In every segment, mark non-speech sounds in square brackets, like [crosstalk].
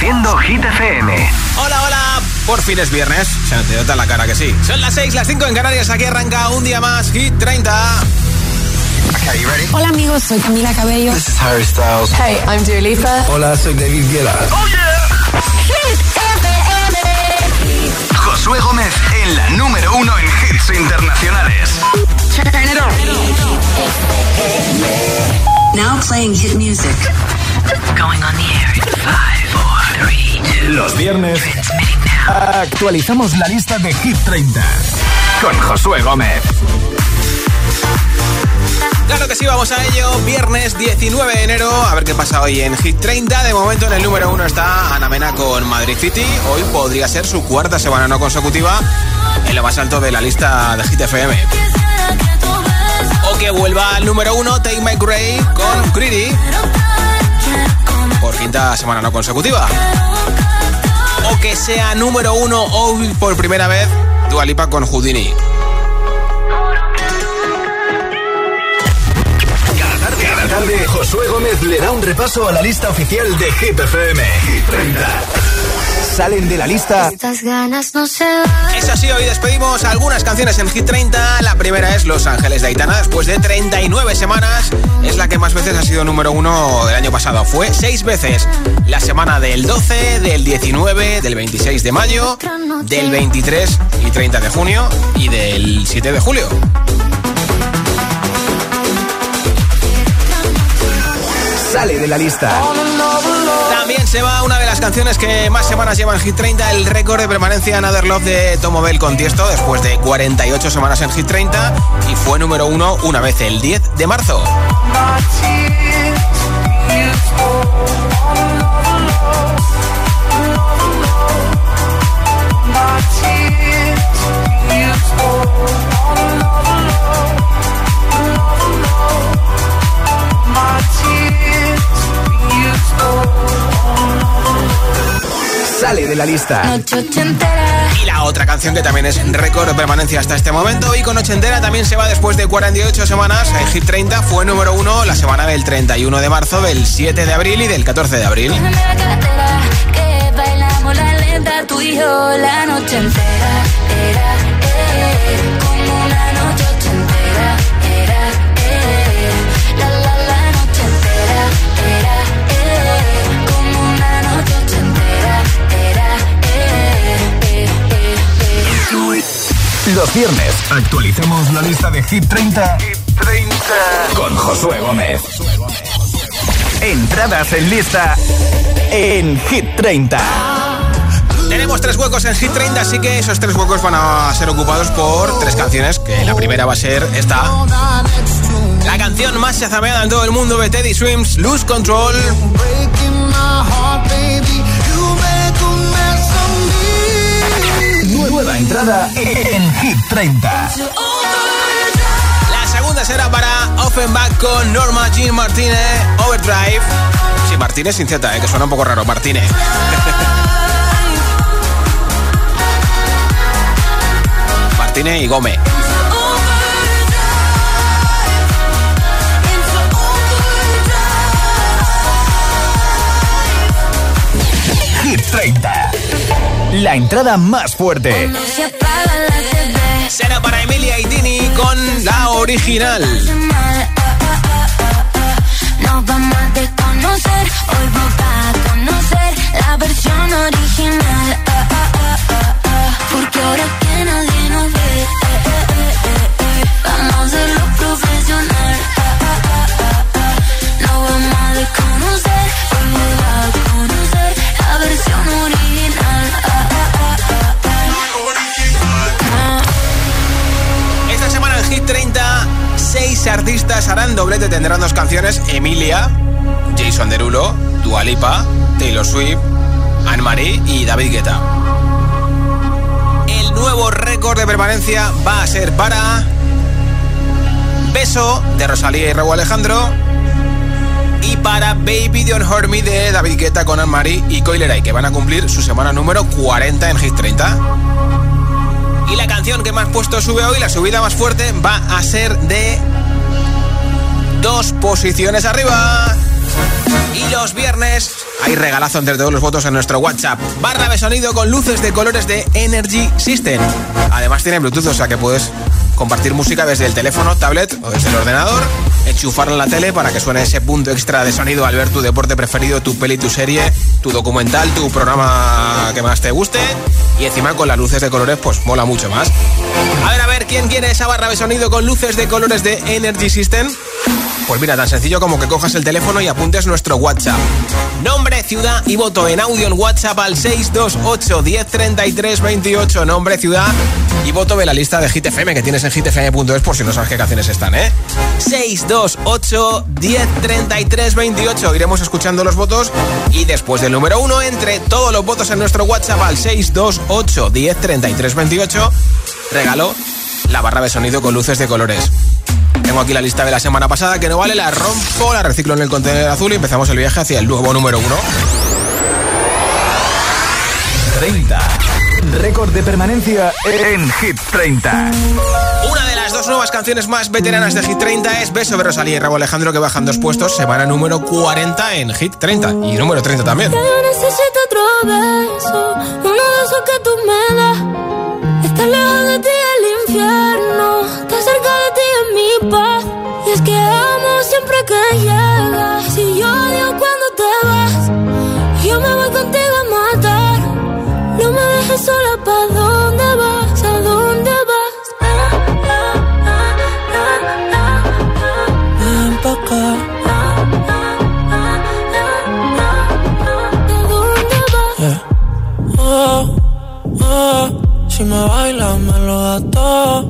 Hit FM. Hola, hola. Por fin es viernes. Se te nota la cara que sí. Son las 6, las 5 en Canarias. Aquí arranca un día más Hit 30. Okay, you ready? Hola amigos, soy Camila Cabello. This is Harry Styles. Hey, I'm Dua Lipa. Hola, soy David Guetta. ¡Oh, yeah! Hit FM. Josué Gómez en la número uno en hits internacionales. Now playing hit music. Going on the air in five, four, three, two. Los viernes actualizamos la lista de Hit 30 Con Josué Gómez. Claro que sí, vamos a ello. Viernes 19 de enero. A ver qué pasa hoy en Hit 30. De momento en el número uno está Ana Mena con Madrid City. Hoy podría ser su cuarta semana no consecutiva en lo más alto de la lista de Hit FM. O que vuelva al número uno Take My Gray con Greedy. Por quinta semana no consecutiva. O que sea número uno hoy por primera vez Dua Lipa con Houdini. Cada tarde, Josué Gómez le da un repaso a la lista oficial de Hit FM. Hit 30. Salen de la lista Estas ganas no se van. Es así, hoy despedimos algunas canciones en Hit 30. La primera es Los Ángeles de Aitana, después de 39 semanas. Es la que más veces ha sido número uno del año pasado. Fue seis veces. La semana del 12, del 19, del 26 de mayo, del 23 y 30 de junio y del 7 de julio. sale de la lista. También se va una de las canciones que más semanas lleva en Hit 30, el récord de permanencia Another Love de Tomo Bell con Tiesto, después de 48 semanas en Hit 30 y fue número uno una vez el 10 de marzo. La lista. Y la otra canción que también es récord permanencia hasta este momento y con ochentera también se va después de 48 semanas en Hit 30, fue número uno la semana del 31 de marzo, del 7 de abril y del 14 de abril. Déjame la carretera, que bailamos la lenta tú y yo la noche entera. Era, eh, como una noche Los viernes actualizamos la lista de Hit 30 Con Josué Gómez. entradas en lista en Hit 30. Tenemos tres huecos en Hit 30, así que esos tres huecos van a ser ocupados por tres canciones, que la primera va a ser esta. La canción más chazameada en todo el mundo de Teddy Swims, Lose Control. Entrada en Hit 30. La segunda será para Offenbach con Norma Jean Martínez, Overdrive. Sí, Martínez sin Z, eh, que suena un poco raro, Martínez. [laughs] Martínez y Gómez. Hit 30. La entrada más fuerte. Será para Emilia y Tini con la original. Anne-Marie y David Guetta. El nuevo récord de permanencia va a ser para Beso de Rosalía y Raúl Alejandro y para Baby Don't Hurt de David Guetta con Anne-Marie y Coileray que van a cumplir su semana número 40 en Hit 30. Y la canción que más puesto sube hoy, la subida más fuerte, va a ser de dos posiciones arriba. Y los viernes hay regalazo entre todos los votos en nuestro WhatsApp. Barra de sonido con luces de colores de Energy System. Además tiene Bluetooth, o sea que puedes compartir música desde el teléfono, tablet o desde el ordenador, enchufarla en la tele para que suene ese punto extra de sonido al ver tu deporte preferido, tu peli, tu serie, tu documental, tu programa que más te guste. Y encima con las luces de colores, pues mola mucho más. A ver, a ver, ¿quién quiere esa barra de sonido con luces de colores de Energy System? Pues mira, tan sencillo como que cojas el teléfono y apuntes nuestro WhatsApp. Nombre, ciudad y voto en audio en WhatsApp al 628 1033 28. Nombre, ciudad y voto de la lista de Hit FM que tienes en hitfm.es por si no sabes qué canciones están, ¿eh? 628 1033 28. Iremos escuchando los votos y después del número uno, entre todos los votos en nuestro WhatsApp al 628 1033 28, regalo la barra de sonido con luces de colores. Tengo aquí la lista de la semana pasada que no vale, la rompo, la reciclo en el contenedor azul y empezamos el viaje hacia el nuevo número uno. 30. Récord de permanencia en Hit 30. Una de las dos nuevas canciones más veteranas de Hit 30 es Beso de Rosalía y Rabo Alejandro que bajan dos puestos, semana número 40 en Hit 30 y número 30 también. Yo necesito otro beso, uno de esos que tú me das. Está lejos de ti Y es que amo siempre que llegas. Si yo odio cuando te vas, yo me voy contigo a matar. No me dejes sola, ¿pa' dónde vas? ¿A dónde vas? Ven pa' acá. ¿A dónde vas? Oh, oh, si me bailas me lo todo.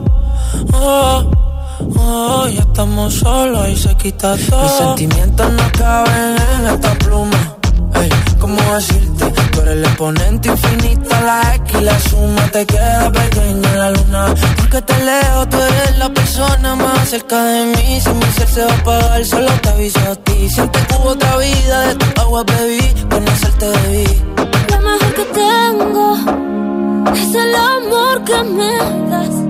Estamos solos y se quita todo. Mis sentimientos no caben en esta pluma. Ey, ¿cómo decirte? Tú eres el exponente infinito, la X y la suma te queda pequeña en la luna. Porque te leo, tú eres la persona más cerca de mí. Si mi ser se va a apagar, solo te aviso a ti. Siente que hubo otra vida, de tu agua bebí, conocerte debí. Lo mejor que tengo es el amor que me das.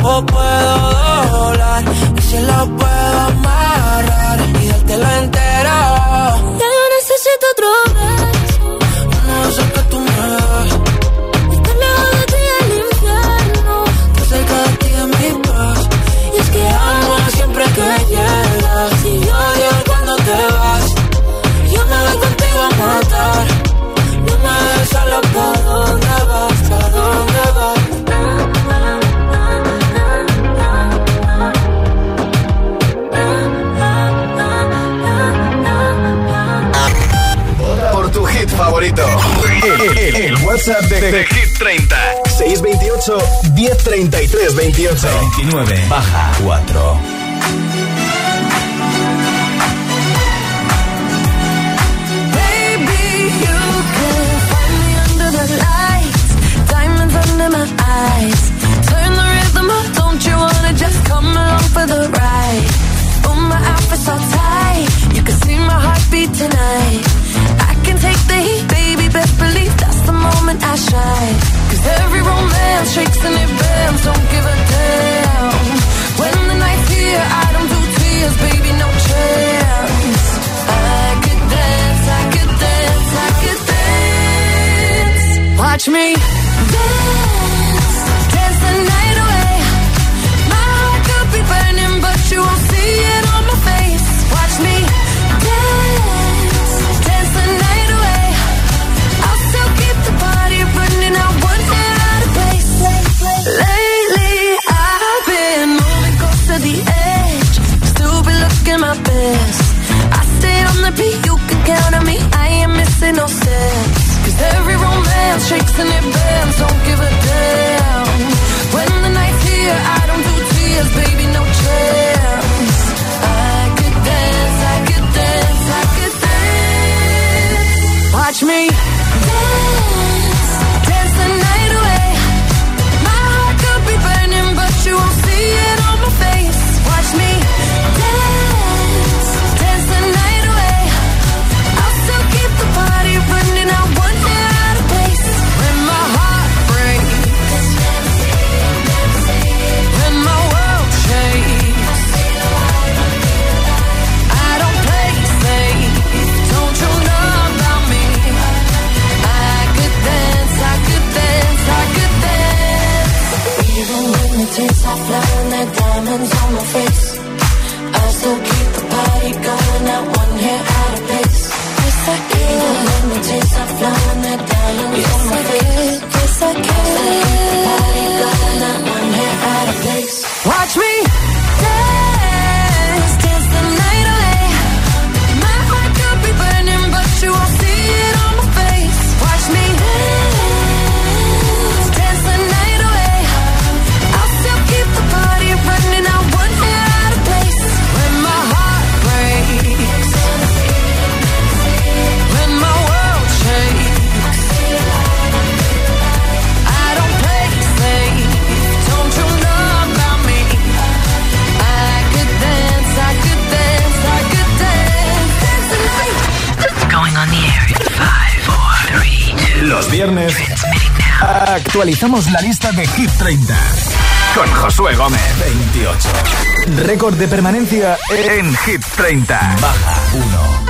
tiempo puedo doblar y si lo puedo amarrar y dártelo entero. Ya yo necesito otro WhatsApp de, de Hit 30. 628 1033 28. 29 baja 4. Baby, you can find me under the lights, diamonds under my eyes. Turn the rhythm up, don't you wanna just come along for the ride? Oh, my outfit's all tight, you can see my heartbeat tonight. I can take the heat, baby, best believe that's the moment I shine. Cause every romance shakes and it bends, don't give a damn. When the night's here, I don't do tears, baby, actualizamos la lista de Hit 30 con Josué Gómez. 28. Récord de permanencia en Hit 30. Baja 1.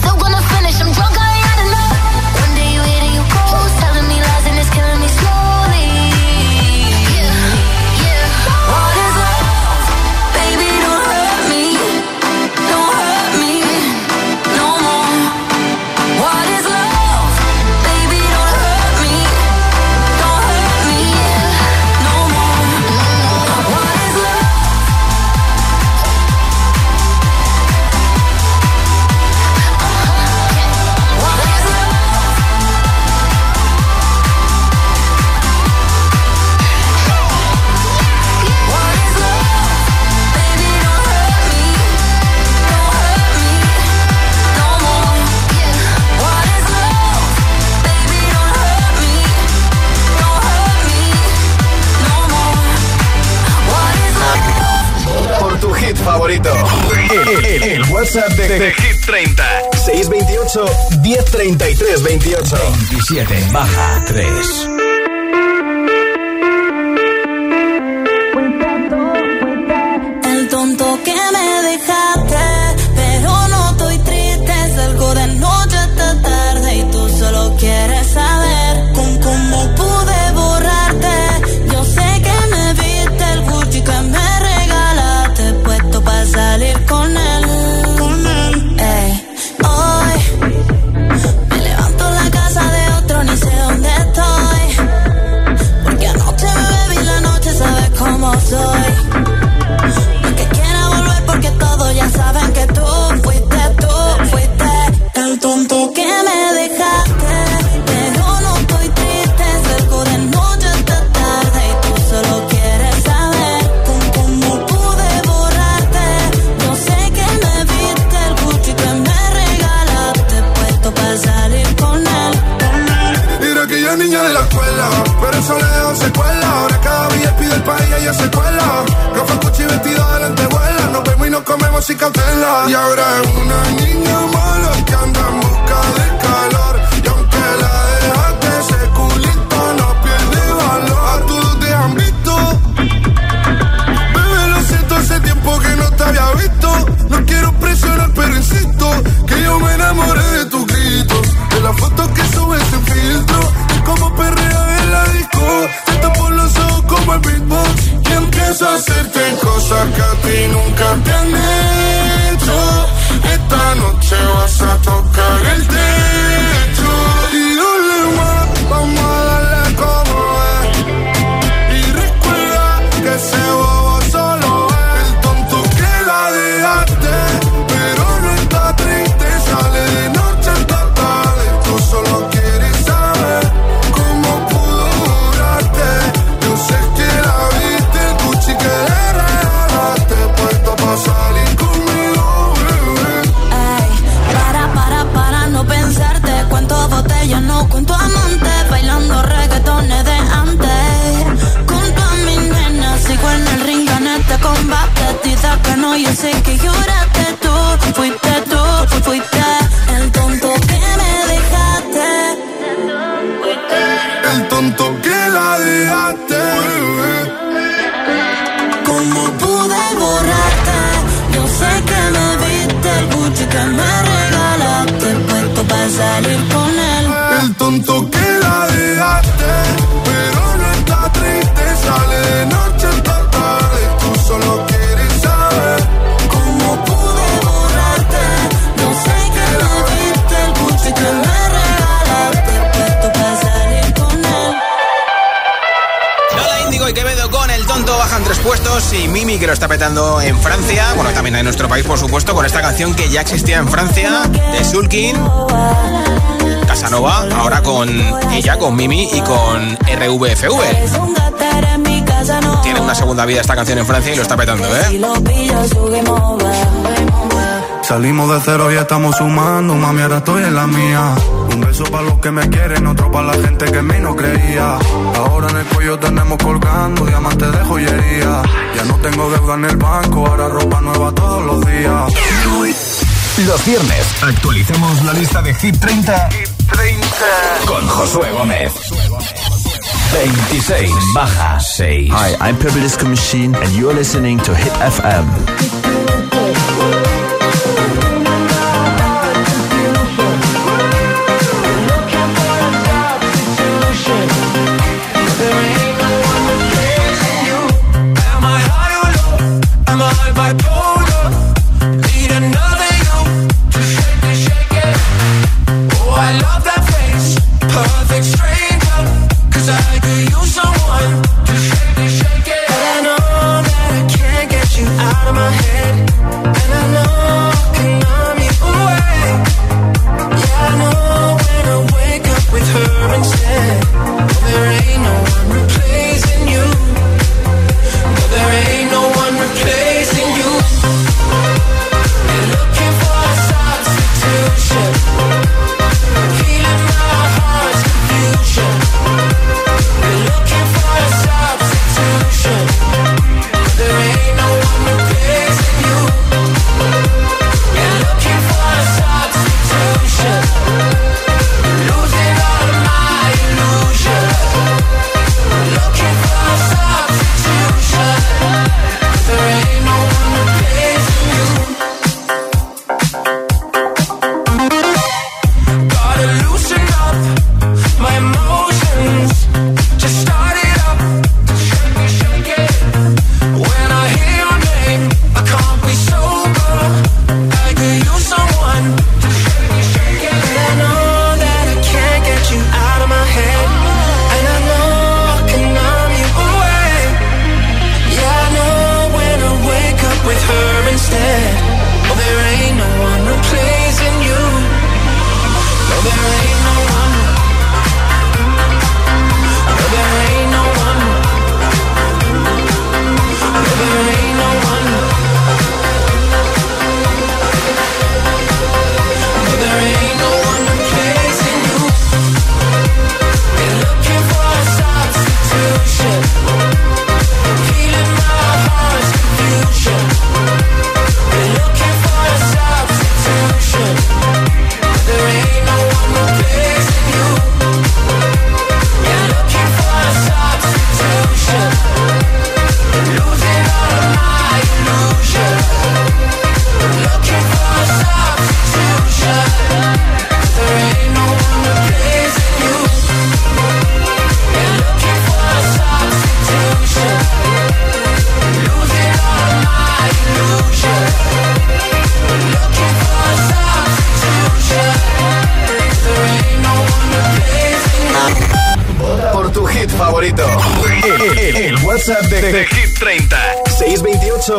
27 baja 3. Solo le secuela. Ahora cada día pide el país y ella se cuela. Rafa Cuchi vestido delante vuela. Nos vemos y nos comemos sin cautela. Y ahora es una niña mala que anda en busca de calor. Y aunque la dejaste, ese culito no pierde valor. A todos te han visto. Bebé, lo siento, hace tiempo que no te había visto. No quiero presionar, pero insisto que yo me enamoré de tus gritos. De la foto que subes sin filtro. Disco. Te por los ojos como el beatbox. Y empiezo a hacerte cosas que a ti nunca te han hecho. Esta noche vas a tocar el techo. Puestos y Mimi que lo está petando en Francia, bueno también en nuestro país por supuesto, con esta canción que ya existía en Francia, de Sulkin, Casanova, ahora con ella, con Mimi y con RVFV. Tiene una segunda vida esta canción en Francia y lo está petando, ¿eh? Salimos de cero y estamos sumando, mami, ahora estoy en la mía. Un beso para los que me quieren, otro para la gente que en mí no creía. Ahora en el cuello tenemos colgando diamantes de joyería. Ya no tengo deuda en el banco, ahora ropa nueva todos los días. Los viernes actualicemos la lista de Hit 30, con Josué Gómez. 26 baja 6. Hi, I'm Purple Disco Machine, and you're listening to Hit FM.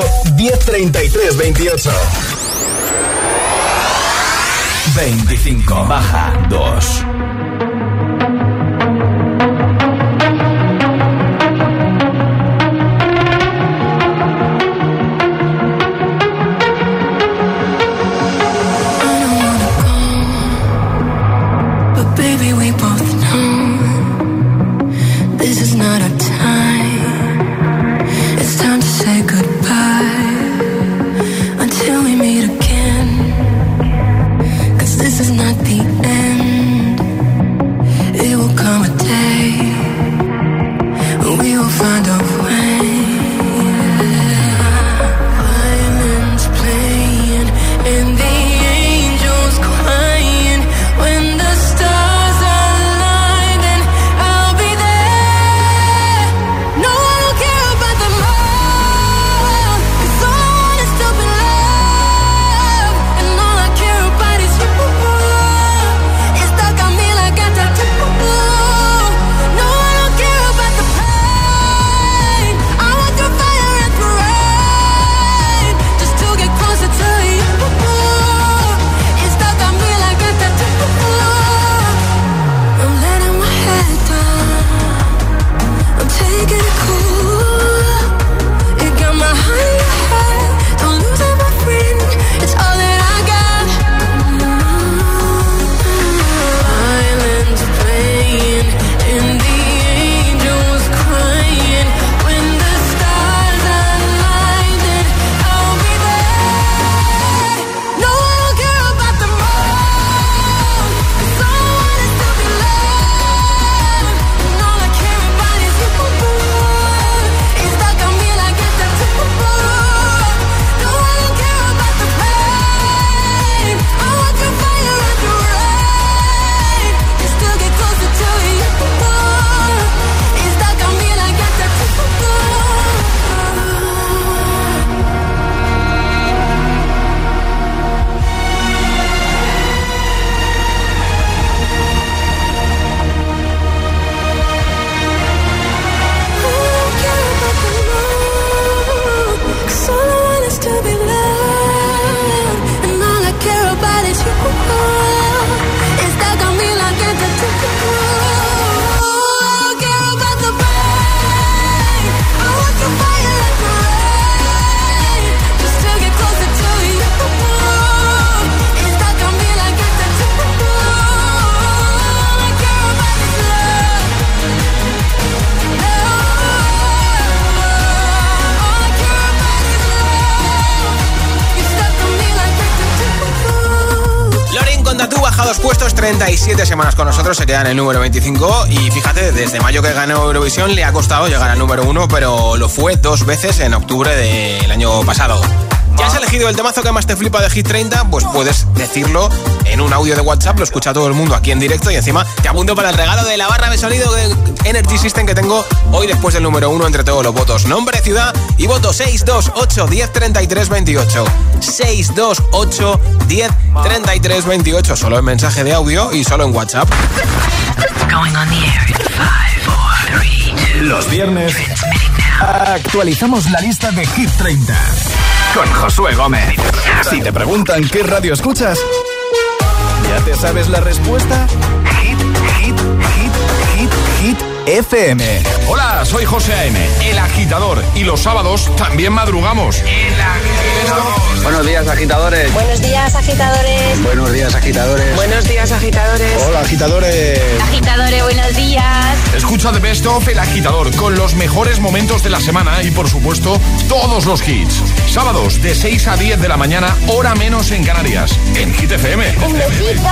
628 1033 28. 25. Baja 2. Puestos, 37 semanas con nosotros, se queda en el número 25 y fíjate, desde mayo que ganó Eurovisión le ha costado llegar al número 1, pero lo fue dos veces en octubre del año pasado. ¿Ya has elegido el temazo que más te flipa de Hit 30? Pues puedes decirlo en un audio de WhatsApp, lo escucha todo el mundo aquí en directo y encima te apunto para el regalo de la barra de sonido de Energy System que tengo hoy después del número 1 entre todos los votos. Nombre, ciudad y voto 628 10 33 28. 628 10 33 28. Solo en mensaje de audio y solo en WhatsApp. Los viernes actualizamos la lista de Hit 30 con Josué Gómez. Si te preguntan qué radio escuchas, ¿ya te sabes la respuesta? FM. Hola, soy José A.M., el agitador. Y los sábados también madrugamos. El agitador. Buenos días, agitadores. Buenos días, agitadores. Buenos días, agitadores. Buenos días, agitadores. Hola, agitadores. Agitadores, buenos días. Escucha de Best of El Agitador con los mejores momentos de la semana y, por supuesto, todos los hits. Sábados de 6 a 10 de la mañana, hora menos en Canarias. En Hit FM. Un besito.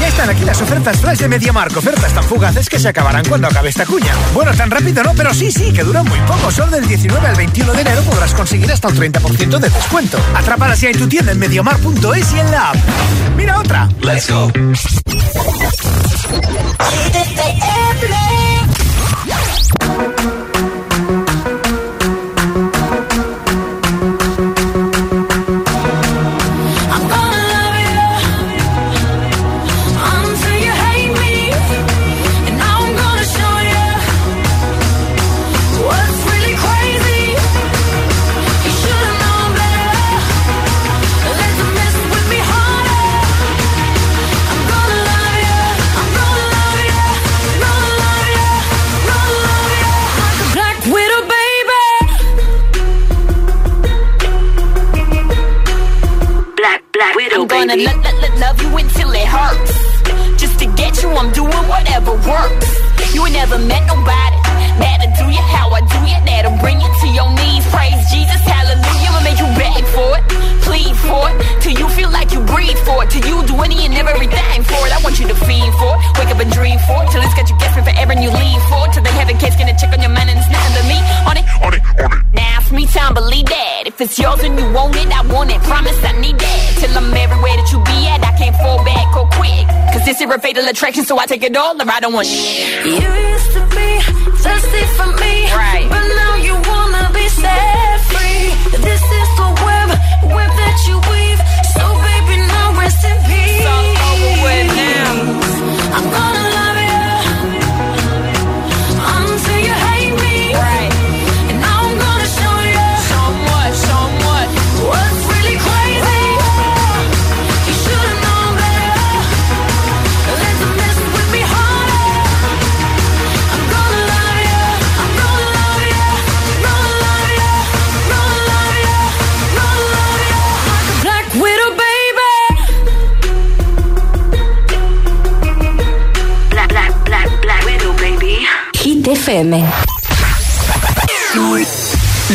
Ya están aquí las ofertas flash de MediaMark. Ofertas tan fugaces que se acabarán cuando acabe esta cuña. Bueno, tan rápido no, pero sí, sí, que duran muy poco. Solo del 19 al 21 de enero podrás conseguir hasta un 30% de descuento. Atrápalas ya en tu tienda en MediaMark.es y en la app. ¡Mira otra! ¡Let's go! Gonna lo- lo- lo- love you until it hurts. Just to get you, I'm doing whatever works. You ain't never met nobody that'll do you how I do you. That'll bring you to your knees. Praise Jesus, hallelujah. I'ma make you beg for it, plead for it, till you feel like you breathe for it. Till you do any and everything for it. I want you to feed for it, wake up and dream for it, till it's got you guessing forever and you leave for it. Till they have a gonna check on your man and it's nothing to me. On it, on it, on it. It's me time, believe that. If it's yours and you want it, I want it. Promise I need that. Till I'm everywhere that you be at, I can't fall back or quick. Cause this is a fatal attraction, so I take it all or I don't want shit. You used to be thirsty for me, Right. But now you wanna be set free. This is FM.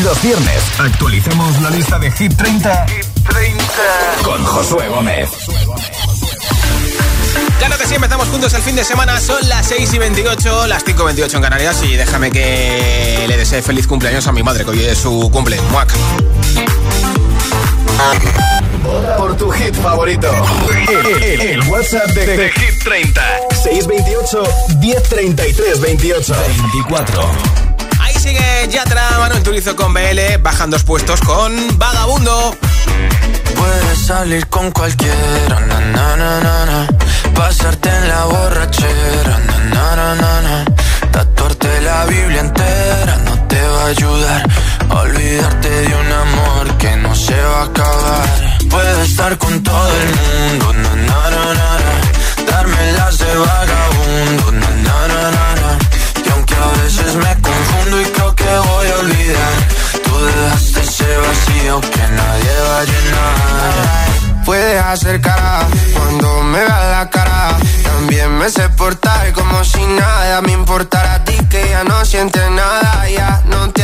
Los viernes actualicemos la lista de Hit 30, con Josué Gómez. Claro que sí, empezamos juntos el fin de semana. Son las 6 y 28, las 5 y 28 en Canarias. Y déjame que le desee feliz cumpleaños a mi madre, que hoy es su cumple. Muac. Por tu hit favorito. El, el- el WhatsApp de, de Hit 30. 628 1033 28 24. Ahí sigue Yatra, Manuel Turizo con BL. Bajan dos puestos con Vagabundo. Puedes salir con cualquiera, na, na, na, na, na. Pasarte en la borrachera, na, na, na, na, na. Tatuarte la Biblia entera no te va a ayudar. Olvidarte de un amor que no se va a acabar. Puedes estar con todo el mundo, na, na, na, na. Darme las de vagabundo, na, na, na, na. Y aunque a veces me confundo y creo que voy a olvidar, tú dejaste ese vacío que nadie va a llenar. Puedes hacer cara cuando me veas la cara. También me sé portar como si nada me importara a ti que ya no sientes nada. Ya no te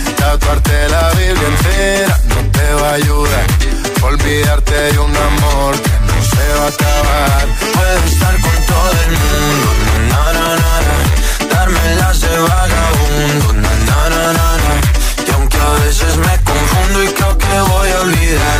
Tatuarte la Biblia entera no te va a ayudar. Olvidarte de un amor que no se va a acabar. Puedes estar con todo el mundo, na, na, na. Darme las de vagabundo, na, na, na, na. Y aunque a veces me confundo y creo que voy a olvidar,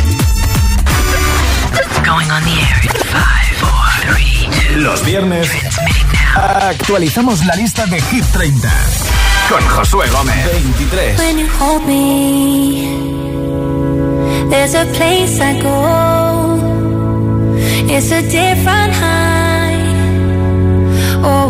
Los viernes actualizamos la lista de Hit 30 con Josué Gómez. 23. When you hold me, there's a place I go. It's a different high. Oh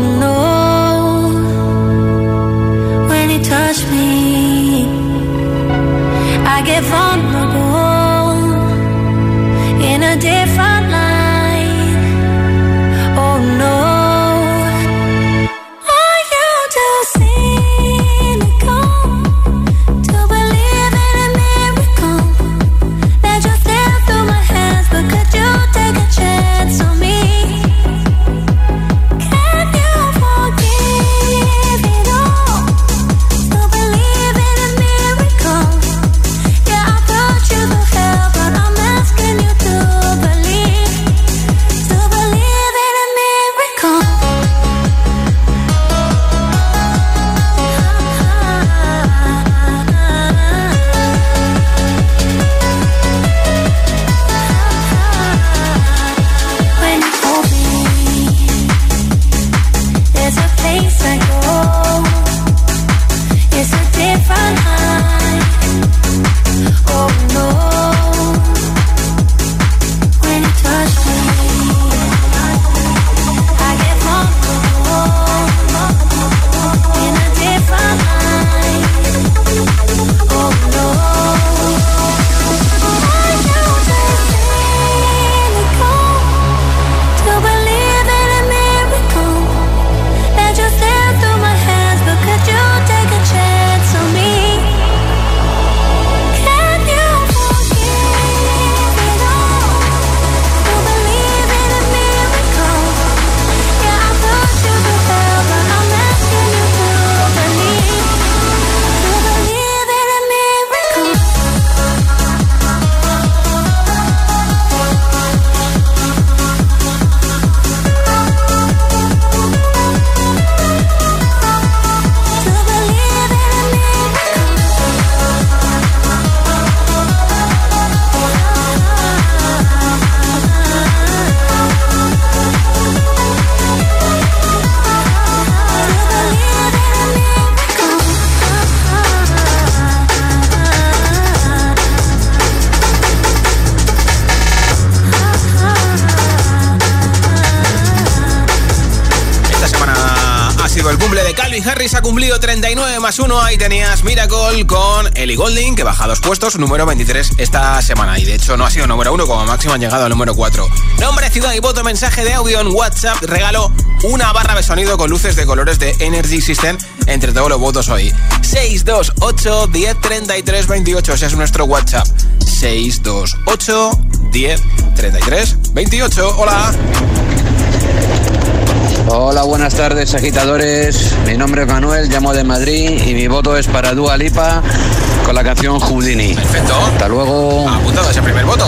Golding, que baja dos puestos, número 23 esta semana. Y de hecho no ha sido número 1, como máximo han llegado al número 4. Nombre, ciudad y voto, mensaje de audio en WhatsApp. Regalo una barra de sonido con luces de colores de Energy System entre todos los votos hoy. 628 10 33 28, ese es nuestro WhatsApp. 628 10 33 28. Hola. Hola, buenas tardes, agitadores. Mi nombre es Manuel, llamo de Madrid y mi voto es para Dua Lipa con la canción Houdini. Perfecto. Hasta luego. Apuntado ese primer voto.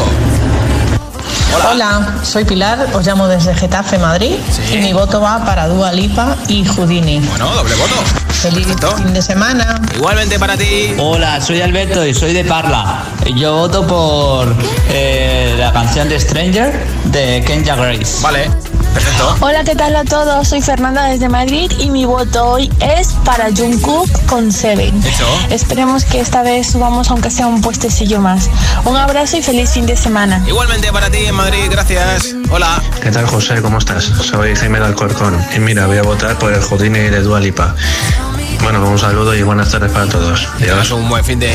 Hola. soy Pilar, os llamo desde Getafe, Madrid. Sí. Y mi voto va para Dua Lipa y Houdini. Bueno, doble voto. Feliz fin de semana. Igualmente para ti. Hola, soy Alberto y soy de Parla. Yo voto por eh, la canción de Stranger de Kenya Grace. Vale, perfecto. Hola, ¿qué tal a todos? Soy Fernanda desde Madrid y mi voto hoy es para Jungkook con Seven. Esperemos que esta vez subamos aunque sea un puestecillo más. Un abrazo y feliz fin de semana. Igualmente para ti en Madrid, gracias. Hola. ¿Qué tal, José? ¿Cómo estás? Soy Jaime de Alcorcón. Y mira, voy a votar por el Houdini de Dua Lipa. Bueno, un saludo y buenas tardes para todos. Adiós. Un buen fin de...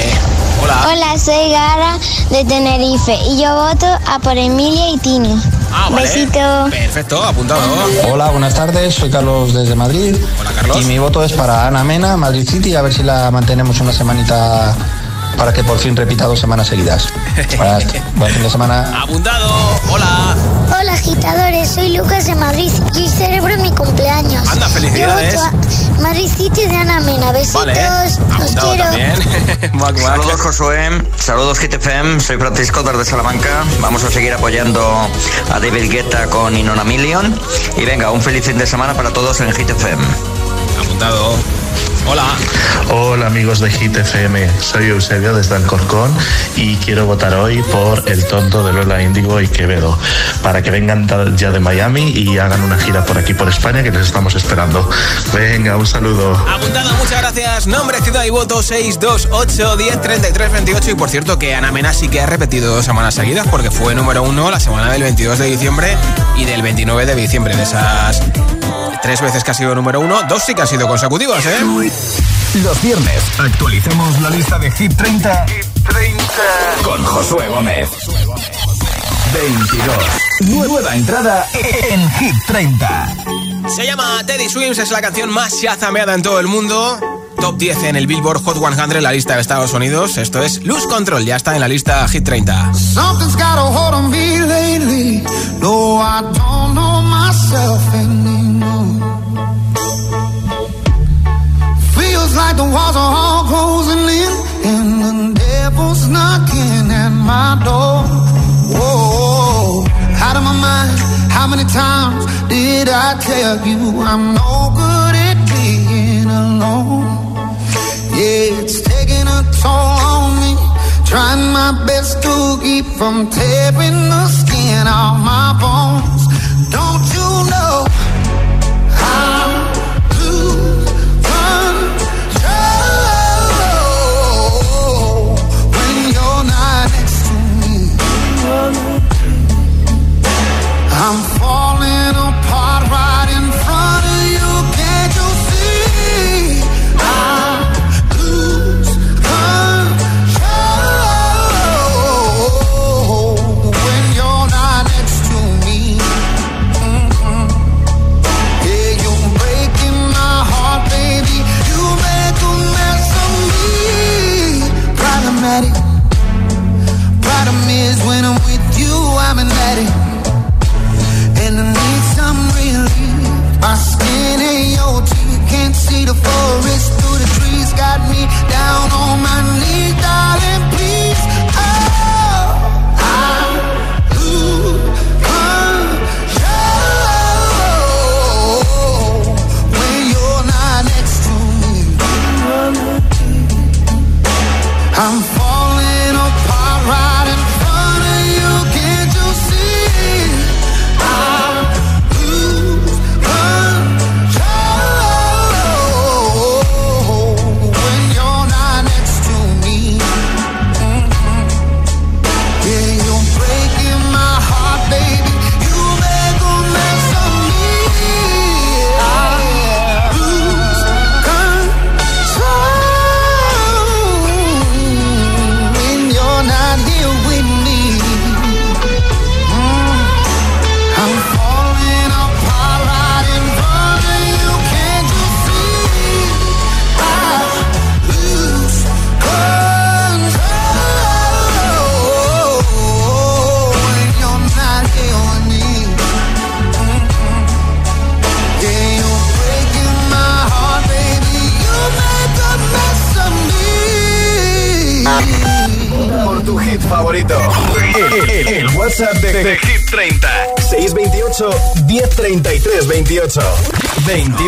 Hola. Hola, soy Gara de Tenerife y yo voto a por Emilia y Tini. Ah, vale. Besito. Perfecto, apuntado. Hola, buenas tardes. Soy Carlos desde Madrid. Hola, Carlos. Y mi voto es para Ana Mena, Madrid City, a ver si la mantenemos una semanita para que por fin repita dos semanas seguidas. Buenas- [laughs] Buen fin de semana. Apuntado. Hola. Hola, agitadores. Soy Lucas de Madrid y celebro mi cumpleaños. Anda, felicidades. Yo Madrid City de Ana Mena. Besitos. Vale. Os Apuntado quiero. también. [laughs] Mac, Mac. Saludos Josué, saludos GTFM, soy Francisco desde Salamanca. Vamos a seguir apoyando a David Guetta con Inona Million. Y venga, un feliz fin de semana para todos en GTFM. Apuntado. Hola. Hola amigos de Hit FM, soy Eusebio desde Alcorcón y quiero votar hoy por El Tonto de Lola Índigo y Quevedo para que vengan ya de Miami y hagan una gira por aquí por España que les estamos esperando. Venga, un saludo. Apuntado, muchas gracias. Nombre, ciudad y voto 628 10 33 28 y por cierto que Ana Mena sí que ha repetido dos semanas seguidas porque fue número uno la semana del 22 de diciembre y del 29 de diciembre de esas tres veces que ha sido número uno, dos sí que han sido consecutivas, ¿eh? Los viernes actualicemos la lista de Hit 30, 30. con Josué Gómez. 22. Nueva entrada en Hit 30. Se llama Teddy Swims, es la canción más chazameada en todo el mundo. Top 10 en el Billboard Hot 100, la lista de Estados Unidos. Esto es Lose Control, ya está en la lista Hit 30. Something's got a hold on me lately. No, I don't know myself anymore. Feels like the walls are all closing in, and the devil's knocking at my door. Whoa, out of my mind. How many times did I tell you I'm no good at being alone? Yeah, it's taking a toll on me. Trying my best to keep from tearing the skin off my bones. Don't you know? 20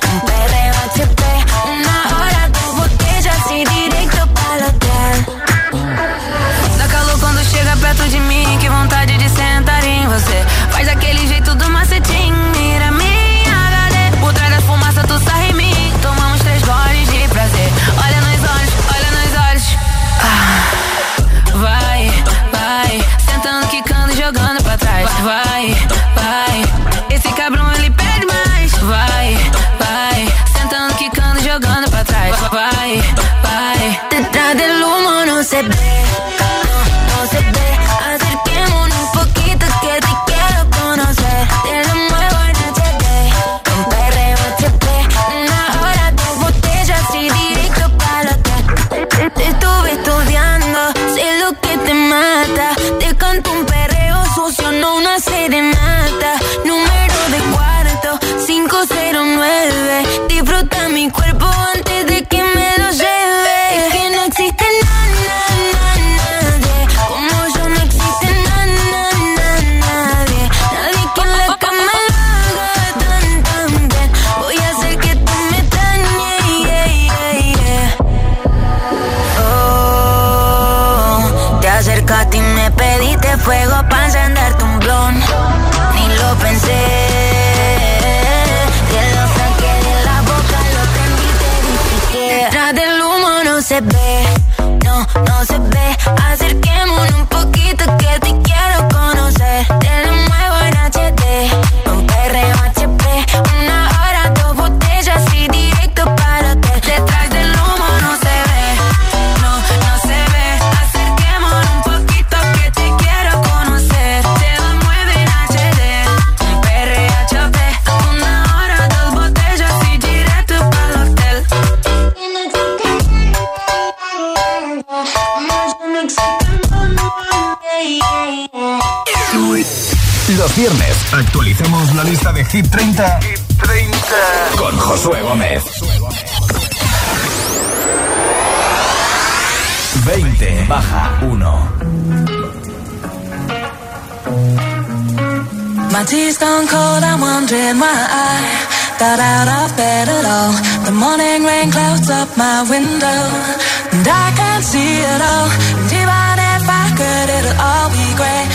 right serenata. Número de cuarto, 509. Disfruta mi cuerpo se ve, no, no se ve. Acerquémonos un poquito que la lista de Hit 30, con Josué Gómez. 20 baja 1. My tea's gone cold, I'm wondering why I got out of bed at all. The morning rain clouds up my window, and I can't see it all. And even if I could, it'll all.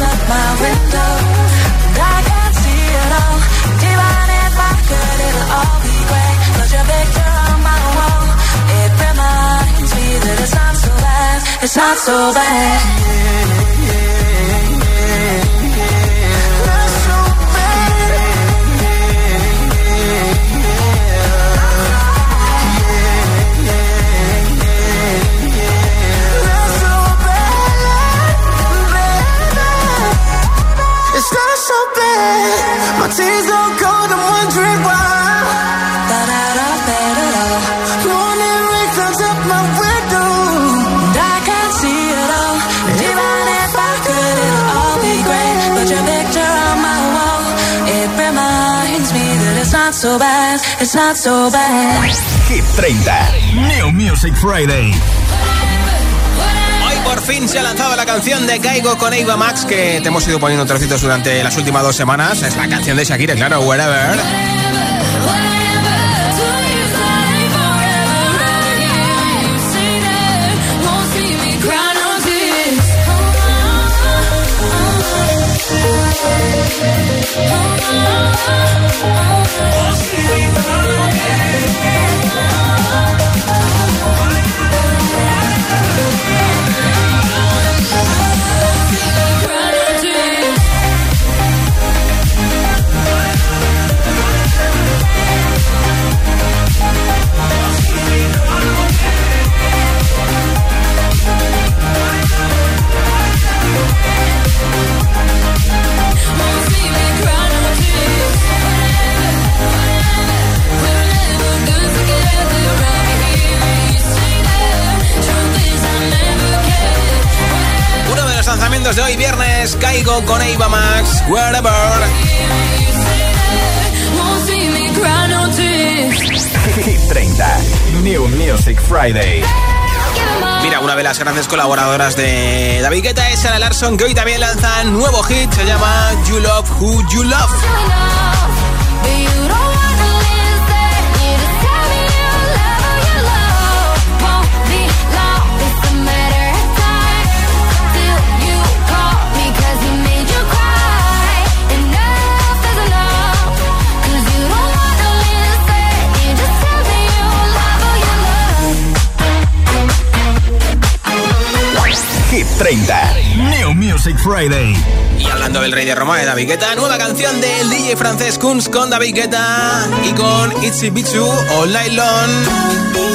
my window, I can't see it all. If I could, it'll all be great. But your picture on my wall, it reminds me that it's not so bad, it's not so bad. So bad. My tears don't cold, I'm wondering why. Got out of bed at all. Morning rain clouds up my window. And I can't see it all. And even if I could, it'll all be great. But your picture on my wall, it reminds me that it's not so bad, it's not so bad. Hit 30, New Music Friday. Fin se ha lanzado la canción de Caigo con Eva Max que te hemos ido poniendo trocitos durante las últimas dos semanas. Es la canción de Shakira, claro, Wherever. Hit 30. New Music Friday. Mira, una de las grandes colaboradoras de David Guetta es Sarah Larson, que hoy también lanza nuevo hit, se llama You Love Who You Love. Hit 30. New Music Friday. Y hablando del rey de Roma, de David Guetta, nueva canción del DJ francés Kunz con David Guetta y con Itzy Bitsu o Lailon.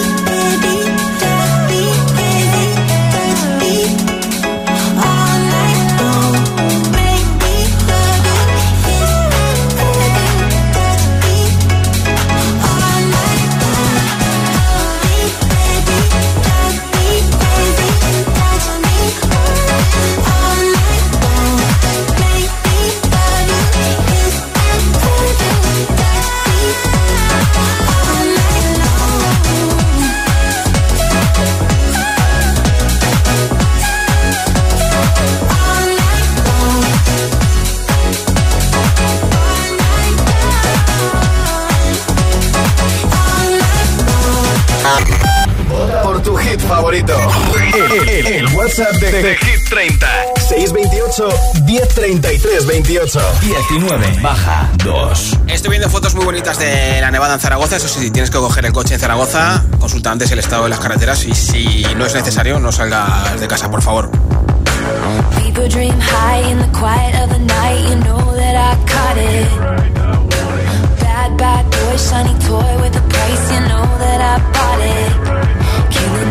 WhatsApp de, de Hit 30. 628 1033 28. 19 baja 2. Estoy viendo fotos muy bonitas de la nevada en Zaragoza. Eso sí, si tienes que coger el coche en Zaragoza, consulta antes el estado de las carreteras y si no es necesario, no salgas de casa, por favor. People dream high in the quiet of the night. You know that I caught it. Bad, bad boy, shiny toy with a price. You know that I bought it. Killing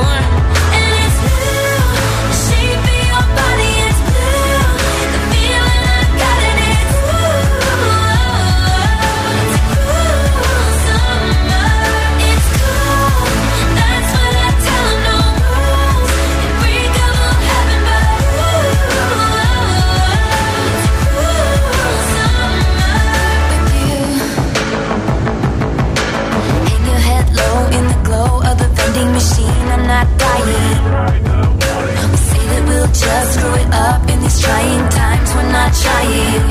I'm. We say that we'll just screw it up in these trying times. We're not trying.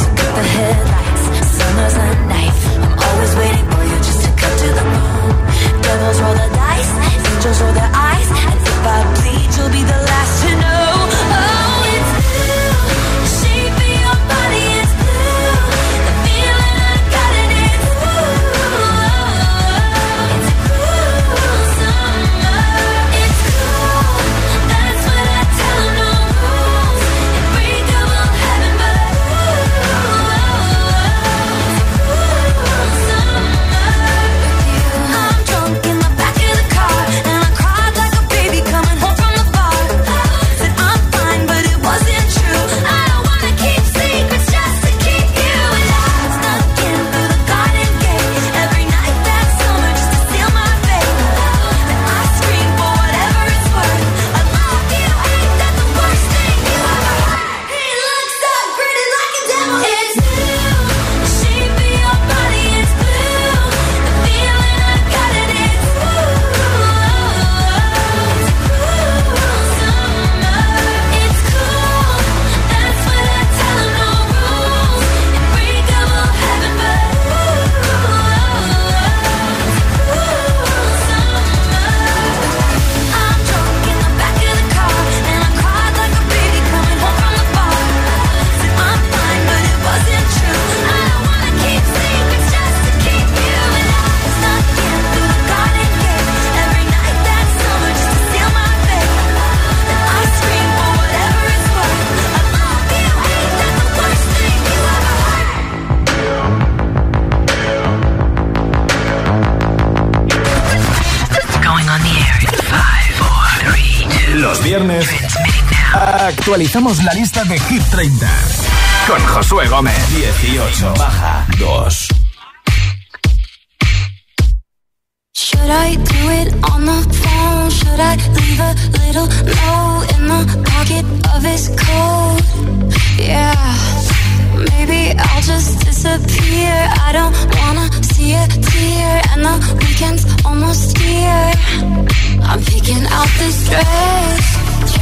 So cut the headlights. Summer's a knife. I'm always waiting for you just to cut to the moon. Devils roll the dice. Angels roll their eyes. And if I bleed, you'll be the last to know. La lista de Hit 30 con Josué Gómez. 18 baja 2. Should I do it on the phone? Should I leave a little note in the pocket of his coat? Yeah, maybe I'll just disappear. I don't wanna see a tear, and the weekend's almost here. I'm picking out this dress,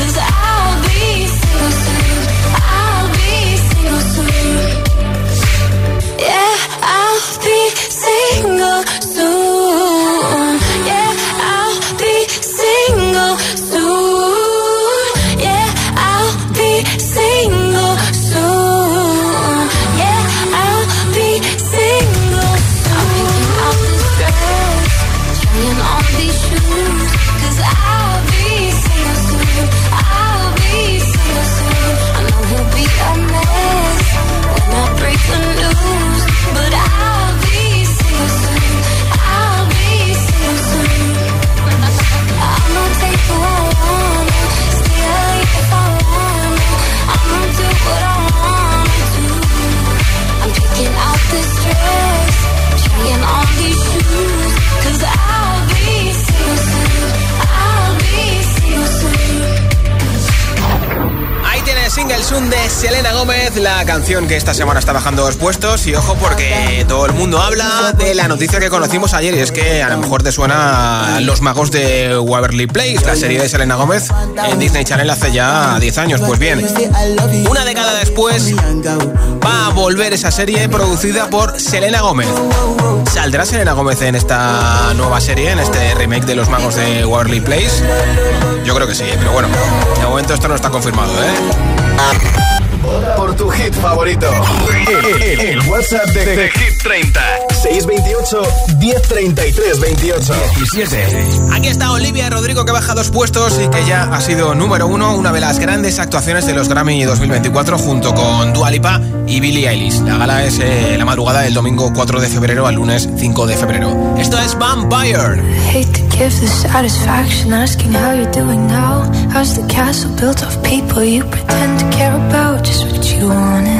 Cause I'll be single soon. La canción que esta semana está bajando dos puestos. Y ojo, porque todo el mundo habla de la noticia que conocimos ayer. Y es que a lo mejor te suena Los Magos de Waverly Place, la serie de Selena Gómez en Disney Channel hace ya 10 años. Pues bien, una década después va a volver esa serie producida por Selena Gómez. ¿Saldrá Selena Gómez en esta nueva serie, en este remake de Los Magos de Waverly Place? Yo creo que sí, pero bueno, de momento esto no está confirmado, ¿eh? Por tu hit favorito. El, WhatsApp de, de Hit 30. 628 1033 28. 17. Aquí está Olivia Rodrigo que baja dos puestos y que ya ha sido número uno, una de las grandes actuaciones de los Grammy 2024 junto con Dua Lipa y Billie Eilish. La gala es eh, la madrugada del domingo 4 de febrero al lunes 5 de febrero. Esto es Vampire. Hate to give the satisfaction asking how you're doing now. How's the castle built of people you pretend to care about? Just what you wanted.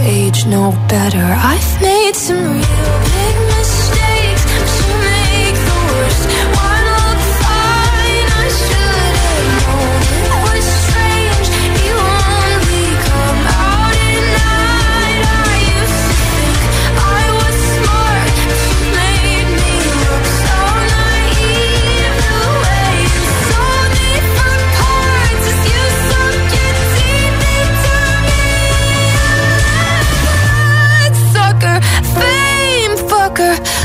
age know better. I've made some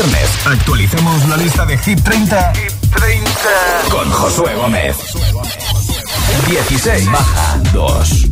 viernes actualicemos la lista de Hit 30, Hit 30. con Josué Gómez. 16 baja 2.